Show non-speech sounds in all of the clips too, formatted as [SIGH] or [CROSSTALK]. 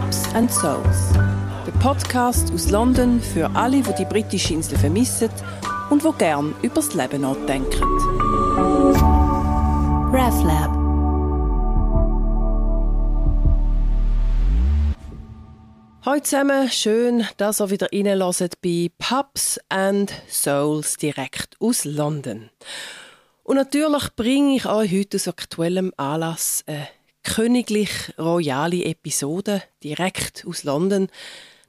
Pubs and Souls. Der Podcast aus London für alle, die die britische Insel vermissen und wo gern übers Leben nachdenken. RevLab Hallo zusammen, schön, dass ihr wieder reinlässt bei Pubs and Souls direkt aus London. Und natürlich bringe ich euch heute aus aktuellem Anlass eine königlich-royale Episode direkt aus London.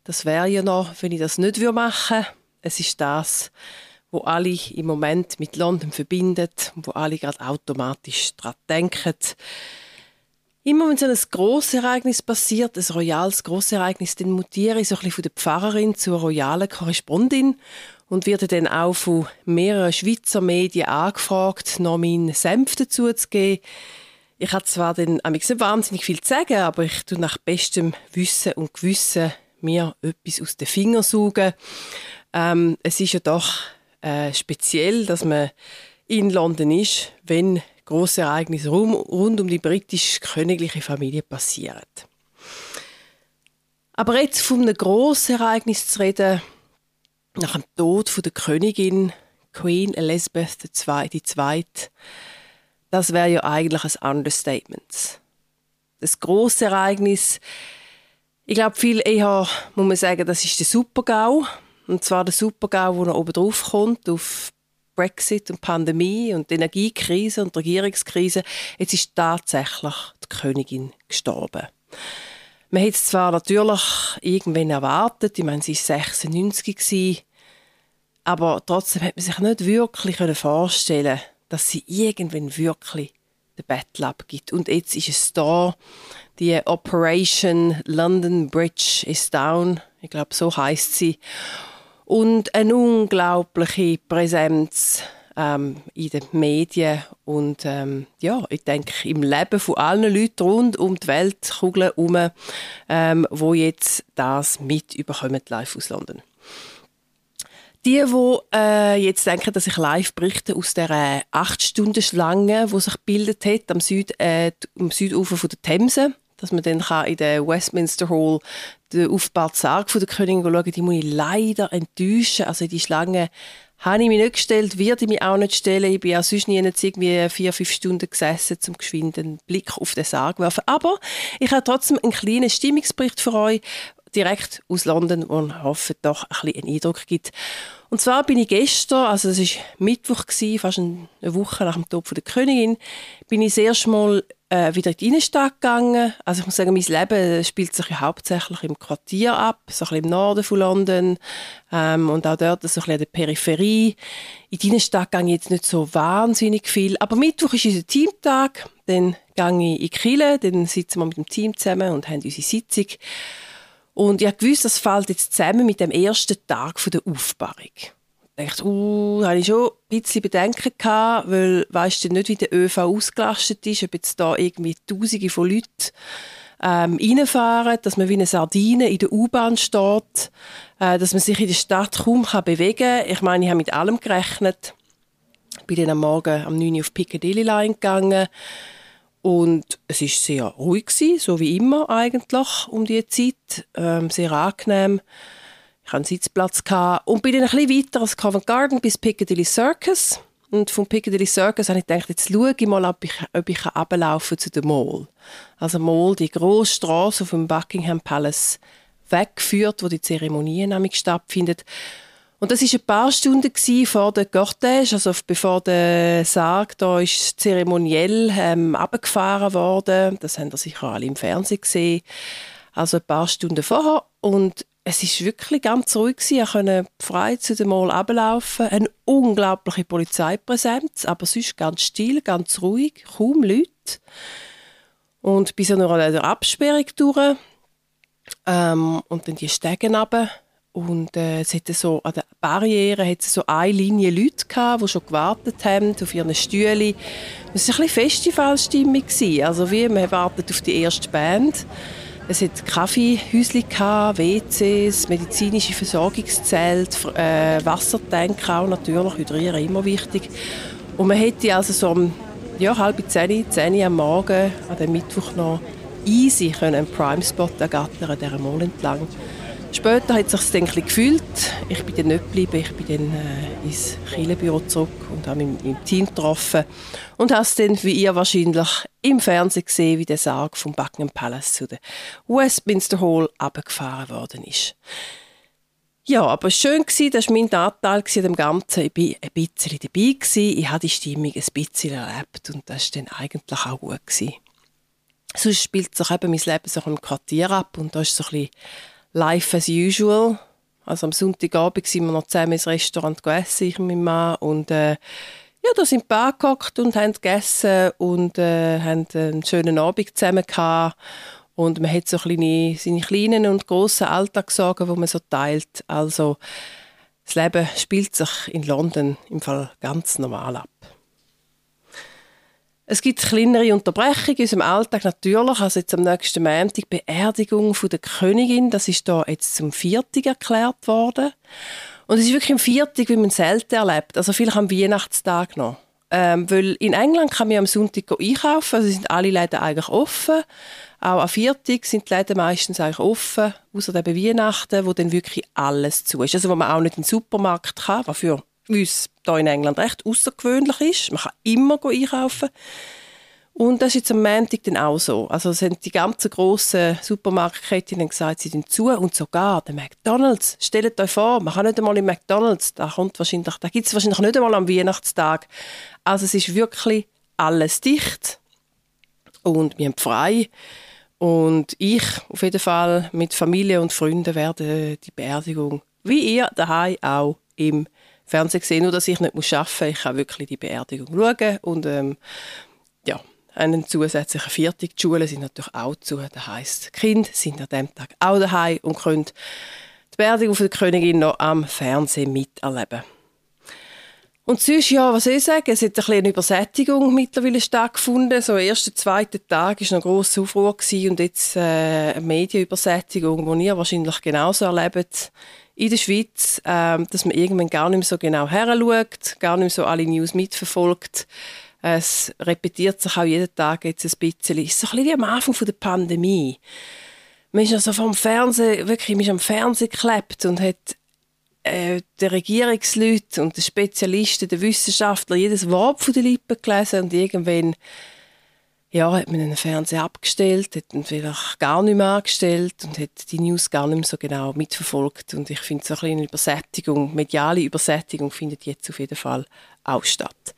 Das wäre ja noch, wenn ich das nicht machen würde. Es ist das, wo alle im Moment mit London verbindet und wo alle gerade automatisch daran denken. Immer wenn so ein grosses Ereignis passiert, ein royales grosses Ereignis, dann mutiere ich so ein bisschen von der Pfarrerin zur royalen Korrespondin und werde dann auch von mehreren Schweizer Medien angefragt, noch meinen Senf dazu zu geben. Ich habe zwar dann nicht wahnsinnig viel zu sagen, aber ich tue nach bestem Wissen und Gewissen mir etwas aus den Fingern saugen. Ähm, es ist ja doch äh, speziell, dass man in London ist, wenn große Ereignisse rund um die britisch-königliche Familie passieren. Aber jetzt von einem grossen Ereignis zu reden, nach dem Tod von der Königin Queen Elizabeth II, das wäre ja eigentlich ein Understatement. Das große Ereignis, ich glaube, viel eher muss man sagen, das ist der Supergau. Und zwar der Supergau, der noch oben drauf kommt, auf Brexit und Pandemie und die Energiekrise und die Regierungskrise. Jetzt ist tatsächlich die Königin gestorben. Man hat es zwar natürlich irgendwann erwartet, ich meine, sie war 96, aber trotzdem hat man sich nicht wirklich vorstellen dass sie irgendwann wirklich den Battle abgibt. Und jetzt ist es da, die Operation London Bridge is down. Ich glaube, so heißt sie. Und eine unglaubliche Präsenz ähm, in den Medien und ähm, ja, ich denke im Leben von allen Leuten rund um die Weltkugel herum, ähm, wo jetzt das mit überkommen live aus London. Die, die äh, jetzt denken, dass ich live berichte aus der äh, 8-Stunden-Schlange, die sich gebildet hat am, Süd, äh, am Südufer von der Themse, dass man dann kann in der Westminster Hall den aufgebauten Sarg von der Königin schauen die muss ich leider enttäuschen. Also die Schlange habe ich mich nicht gestellt, werde ich mich auch nicht stellen. Ich bin auch sonst nie irgendwie vier, fünf Stunden gesessen, zum geschwinden Blick auf den Sarg werfen. Aber ich habe trotzdem einen kleinen Stimmungsbericht für euch, direkt aus London und hoffe doch ein bisschen einen Eindruck gibt. Und zwar bin ich gestern, also es war Mittwoch, gewesen, fast eine Woche nach dem Tod der Königin, bin ich erste Mal äh, wieder in die Innenstadt gegangen. Also ich muss sagen, mein Leben spielt sich ja hauptsächlich im Quartier ab, so ein bisschen im Norden von London ähm, und auch dort so ein bisschen an der Peripherie. In die Innenstadt gehe ich jetzt nicht so wahnsinnig viel, aber Mittwoch ist unser Teamtag, dann gehe ich in die Kille, dann sitzen wir mit dem Team zusammen und haben unsere Sitzung. Und ich gewusst, das fällt jetzt zusammen mit dem ersten Tag der Aufbauung. Ich dachte, uh, hatte ich schon ein bisschen Bedenken gehabt, weil weißt du nicht, wie der ÖV ausgelastet ist, ob jetzt da irgendwie Tausende von Leuten ähm, reinfahren, dass man wie eine Sardine in der U-Bahn steht, äh, dass man sich in der Stadt kaum kann bewegen kann. Ich meine, ich habe mit allem gerechnet. Ich bin dann am Morgen um 9 Uhr auf Piccadilly Line gegangen und es ist sehr ruhig gewesen, so wie immer eigentlich um die Zeit. Ähm, sehr angenehm. Ich hatte einen Sitzplatz gehabt und bin dann ein bisschen weiter als Covent Garden bis Piccadilly Circus. Und vom Piccadilly Circus habe ich gedacht, jetzt schaue ich mal, ob ich, ob ich ablaufen zu der Mall. Also Mall, die grosse Straße vom Buckingham Palace wegführt, wo die Zeremonie nämlich stattfindet. Und das ist ein paar Stunden vor der Cortège, also bevor der Sarg da ist zeremoniell ähm, abgefahren worden. Das haben Sie sicher alle im Fernsehen gesehen. Also ein paar Stunden vorher. Und es ist wirklich ganz ruhig gewesen. Ich konnte frei zu dem Mall ablaufen. Eine unglaubliche Polizeipräsenz, aber sonst ganz still, ganz ruhig, kaum Leute. Und bis noch an der Absperrung durch. Ähm, und dann die Stege runter. Und äh, es hatte so, an der Barriere hat es so eine Linie Leute gehabt, die schon gewartet haben auf ihren Stühlen. Es war ein bisschen Festivalstimmung. Also wie, man wartet auf die erste Band. Es hat Kaffeehäuschen, WCs, medizinische Versorgungszelte, äh, Wassertanks auch natürlich, Hydrieren immer wichtig. Und man hätte also so um ja, halb zehn, zehn am Morgen, an dem Mittwoch noch easy einen Prime-Spot ergattern, dieser Mall entlang. Später hat es sich dann ein gefühlt. Ich bin dann nicht geblieben. Ich bin dann äh, ins Kirchenbüro zurück und habe mich mit meinem Team getroffen. Und habe es dann, wie ihr wahrscheinlich, im Fernsehen gesehen, wie der Sarg vom Buckingham Palace zu der Westminster Hall abgefahren worden ist. Ja, aber schön war, das war mein Anteil an dem Ganzen. Ich war ein bisschen dabei. Gewesen. Ich habe die Stimmung ein bisschen erlebt und das war dann eigentlich auch gut. Gewesen. Sonst spielt sich eben mein Leben so im Quartier ab und da ist so ein bisschen life as usual. Also am Sonntagabend sind wir noch zusammen ins Restaurant gegessen, ich und mein Mann. Und äh, ja, da sind wir angehockt und haben gegessen und äh, haben einen schönen Abend zusammen gehabt. Und man hat so kleine, seine kleinen und grossen Alltagssorgen, die man so teilt. Also das Leben spielt sich in London im Fall ganz normal ab. Es gibt kleinere Unterbrechungen in unserem Alltag natürlich. Also jetzt am nächsten Montag Beerdigung von der Königin. Das ist da jetzt zum Viertag erklärt worden. Und es ist wirklich im Viertag, wie man selten erlebt. Also vielleicht am Weihnachtstag noch. Ähm, weil in England kann man am Sonntag einkaufen, also sind alle Läden eigentlich offen. Auch am Viertag sind die Läden meistens eigentlich offen, außer eben Weihnachten, wo dann wirklich alles zu ist. Also wo man auch nicht in den Supermarkt kann, was für uns hier in England recht außergewöhnlich ist. Man kann immer einkaufen. Und das ist jetzt am Montag dann auch so. Also sind die ganzen grossen Supermarktketten gesagt, sie sind zu und sogar der McDonalds. Stellt euch vor, man kann nicht einmal im McDonalds, da da gibt es wahrscheinlich nicht einmal am Weihnachtstag. Also es ist wirklich alles dicht und wir haben frei. Und ich auf jeden Fall mit Familie und Freunden werde die Beerdigung, wie ihr daheim auch im Fernsehen gesehen, nur dass ich nicht muss arbeiten muss. Ich kann wirklich die Beerdigung schauen und ähm, ja, einen zusätzlichen Viertag. Die Schulen sind natürlich auch zu. Das heisst, die Kinder sind an diesem Tag auch daheim und können die Beerdigung der Königin noch am Fernsehen miterleben. Und sonst, ja, was soll ich sagen, es hat ein eine Übersättigung mittlerweile stattgefunden. So, am ersten, zweiten Tag war noch ein grosser Aufruhr und jetzt äh, eine Medienübersättigung, die ihr wahrscheinlich genauso erlebt in der Schweiz, äh, dass man irgendwann gar nicht mehr so genau heranschaut, gar nicht mehr so alle News mitverfolgt. Es repetiert sich auch jeden Tag jetzt ein bisschen. Es ist so ein bisschen wie am Anfang der Pandemie. Man ist also vom Fernsehen, wirklich, man ist am Fernsehen geklebt und hat äh, die Regierungsleute und die Spezialisten, die Wissenschaftler jedes Wort von den Lippen gelesen und irgendwann ja, hat man den Fernseher abgestellt, hat ihn vielleicht gar nicht mehr angestellt und hat die News gar nicht mehr so genau mitverfolgt. Und ich finde, so eine kleine Übersättigung, mediale Übersättigung findet jetzt auf jeden Fall auch statt.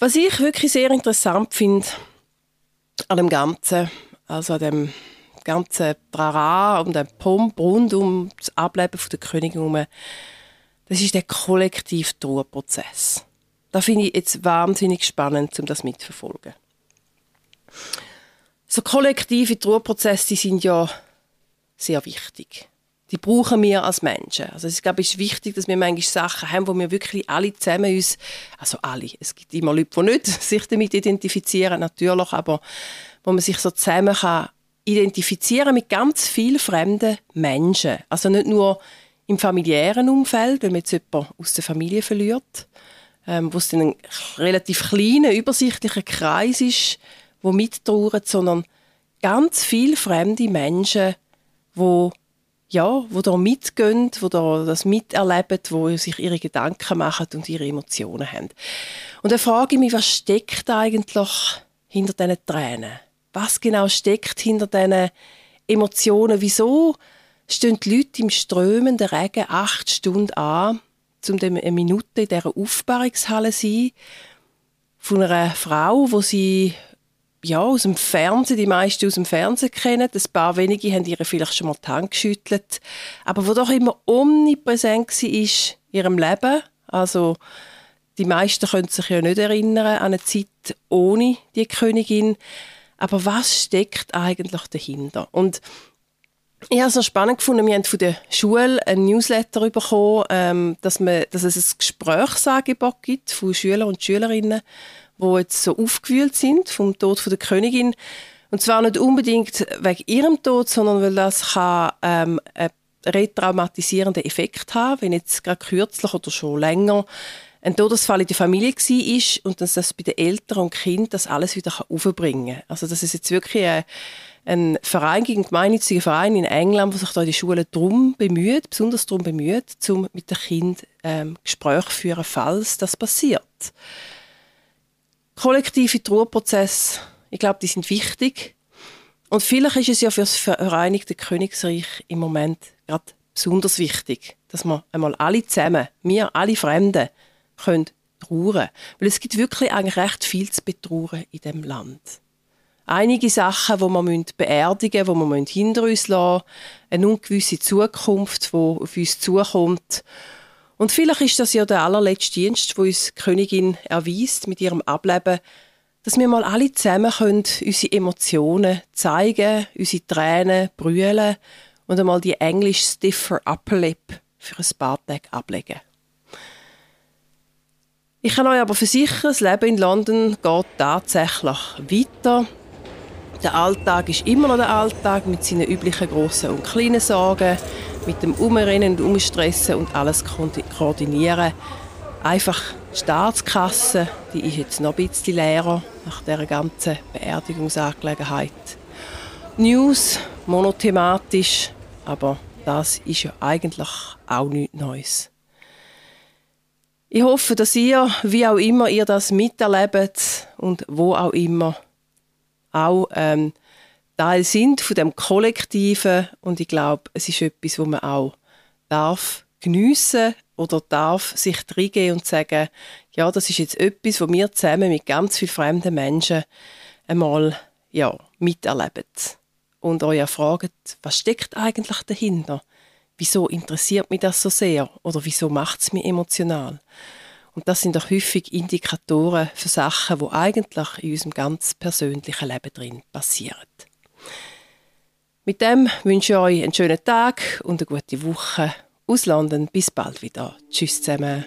Was ich wirklich sehr interessant finde an dem Ganzen, also an dem ganzen Trara und dem Pomp rund um das Ableben der Königin das ist der kollektive Trauerprozess. Da finde ich jetzt wahnsinnig spannend, um das mitzuverfolgen. So kollektive Trauerprozesse sind ja sehr wichtig. Die brauchen wir als Menschen. Also ich glaube, es ist wichtig, dass wir manchmal Sachen haben, wo wir wirklich alle zusammen uns, also alle, es gibt immer Leute, die nicht [LAUGHS] sich damit identifizieren, natürlich, aber wo man sich so zusammen kann identifizieren mit ganz vielen fremden Menschen. Also nicht nur im familiären Umfeld, wenn man jetzt jemanden aus der Familie verliert, ähm, wo es dann ein relativ kleiner, übersichtlicher Kreis ist, wo mittrauern, sondern ganz viele fremde Menschen, wo ja, wo da mitgehen, wo da das miterleben, wo sich ihre Gedanken machen und ihre Emotionen haben. Und da frage ich mich, was steckt eigentlich hinter diesen Tränen? Was genau steckt hinter diesen Emotionen? Wieso stehen die Leute im strömenden Regen acht Stunden an, um eine Minute in dieser Aufbahrungshalle zu sein, von einer Frau, wo sie ja, aus dem Fernsehen, die meisten aus dem Fernsehen kennen. Ein paar wenige haben ihre vielleicht schon mal die Hand geschüttelt. Aber wo doch immer omnipräsent war in ihrem Leben. Also, die meisten können sich ja nicht erinnern an eine Zeit ohne die Königin. Aber was steckt eigentlich dahinter? Und ich habe es so spannend gefunden, wir haben von der Schule ein Newsletter bekommen, ähm, dass, man, dass es ein Gesprächsangebot gibt von Schülern und Schülerinnen, die jetzt so aufgewühlt sind vom Tod der Königin. Und zwar nicht unbedingt wegen ihrem Tod, sondern weil das kann, ähm, einen retraumatisierenden Effekt haben, wenn jetzt gerade kürzlich oder schon länger ein Todesfall in der Familie war und dass das bei den Eltern und Kindern das alles wieder aufbringen kann. Also dass es jetzt wirklich ein, ein Verein gegen gemeinnütziger Verein in England, der sich da den Schulen drum bemüht, besonders darum bemüht, um mit den Kindern ähm, Gespräche zu führen, falls das passiert. Kollektive Trauerprozesse, ich glaube, die sind wichtig. Und vielleicht ist es ja für das Vereinigte Königreich im Moment gerade besonders wichtig, dass wir einmal alle zusammen, wir alle Fremden, können trauern. Weil es gibt wirklich eigentlich recht viel zu betrauern in dem Land. Einige Sachen, die wir beerdigen müssen, die wir hinter uns lassen eine ungewisse Zukunft, die auf uns zukommt. Und vielleicht ist das ja der allerletzte Dienst, wo uns die Königin erweist mit ihrem Ableben, dass wir mal alle zusammen können, unsere Emotionen zeigen, unsere Tränen brüllen und einmal die englisch stiffer Upper Lip für ein paar Tage ablegen. Ich kann euch aber versichern, das Leben in London geht tatsächlich weiter. Der Alltag ist immer noch der Alltag mit seinen üblichen grossen und kleinen Sorgen, mit dem Umrennen und Umstressen und alles koordinieren. Einfach die Staatskasse, die ist jetzt noch ein bisschen leerer nach dieser ganzen Beerdigungsangelegenheit. News monothematisch, aber das ist ja eigentlich auch nichts Neues. Ich hoffe, dass ihr, wie auch immer ihr das miterlebt und wo auch immer, auch ähm, Teil sind von dem Kollektiven und ich glaube, es ist etwas, wo man auch darf geniessen oder darf sich reingehen und sagen, ja, das ist jetzt etwas, wo wir zusammen mit ganz vielen fremden Menschen einmal ja, miterleben. Und euch fragt, was steckt eigentlich dahinter? wieso interessiert mich das so sehr oder wieso macht es mich emotional? Und das sind auch häufig Indikatoren für Sachen, die eigentlich in unserem ganz persönlichen Leben drin passieren. Mit dem wünsche ich euch einen schönen Tag und eine gute Woche aus London. Bis bald wieder. Tschüss zusammen.